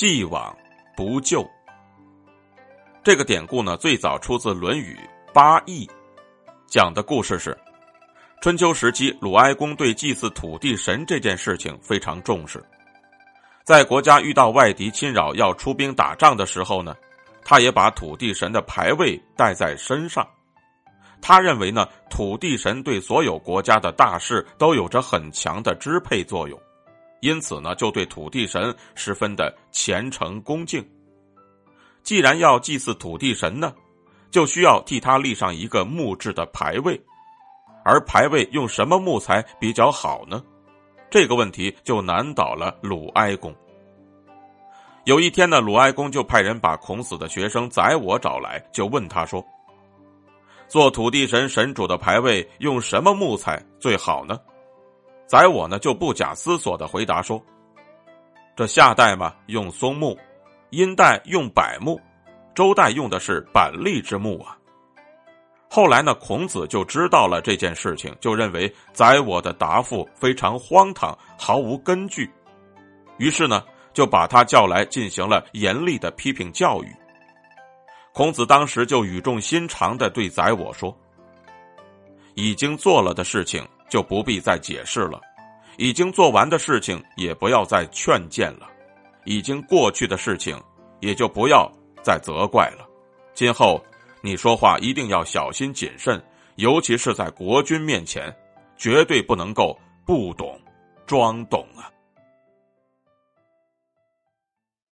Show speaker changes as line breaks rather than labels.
既往不咎。这个典故呢，最早出自《论语·八佾》，讲的故事是：春秋时期，鲁哀公对祭祀土地神这件事情非常重视。在国家遇到外敌侵扰要出兵打仗的时候呢，他也把土地神的牌位带在身上。他认为呢，土地神对所有国家的大事都有着很强的支配作用，因此呢，就对土地神十分的虔诚恭敬。既然要祭祀土地神呢，就需要替他立上一个木质的牌位，而牌位用什么木材比较好呢？这个问题就难倒了鲁哀公。有一天呢，鲁哀公就派人把孔子的学生宰我找来，就问他说：“做土地神神主的牌位用什么木材最好呢？”宰我呢就不假思索的回答说：“这夏代嘛，用松木。”殷代用柏木，周代用的是板栗之木啊。后来呢，孔子就知道了这件事情，就认为宰我的答复非常荒唐，毫无根据，于是呢，就把他叫来进行了严厉的批评教育。孔子当时就语重心长的对宰我说：“已经做了的事情就不必再解释了，已经做完的事情也不要再劝谏了。”已经过去的事情，也就不要再责怪了。今后你说话一定要小心谨慎，尤其是在国君面前，绝对不能够不懂装懂啊。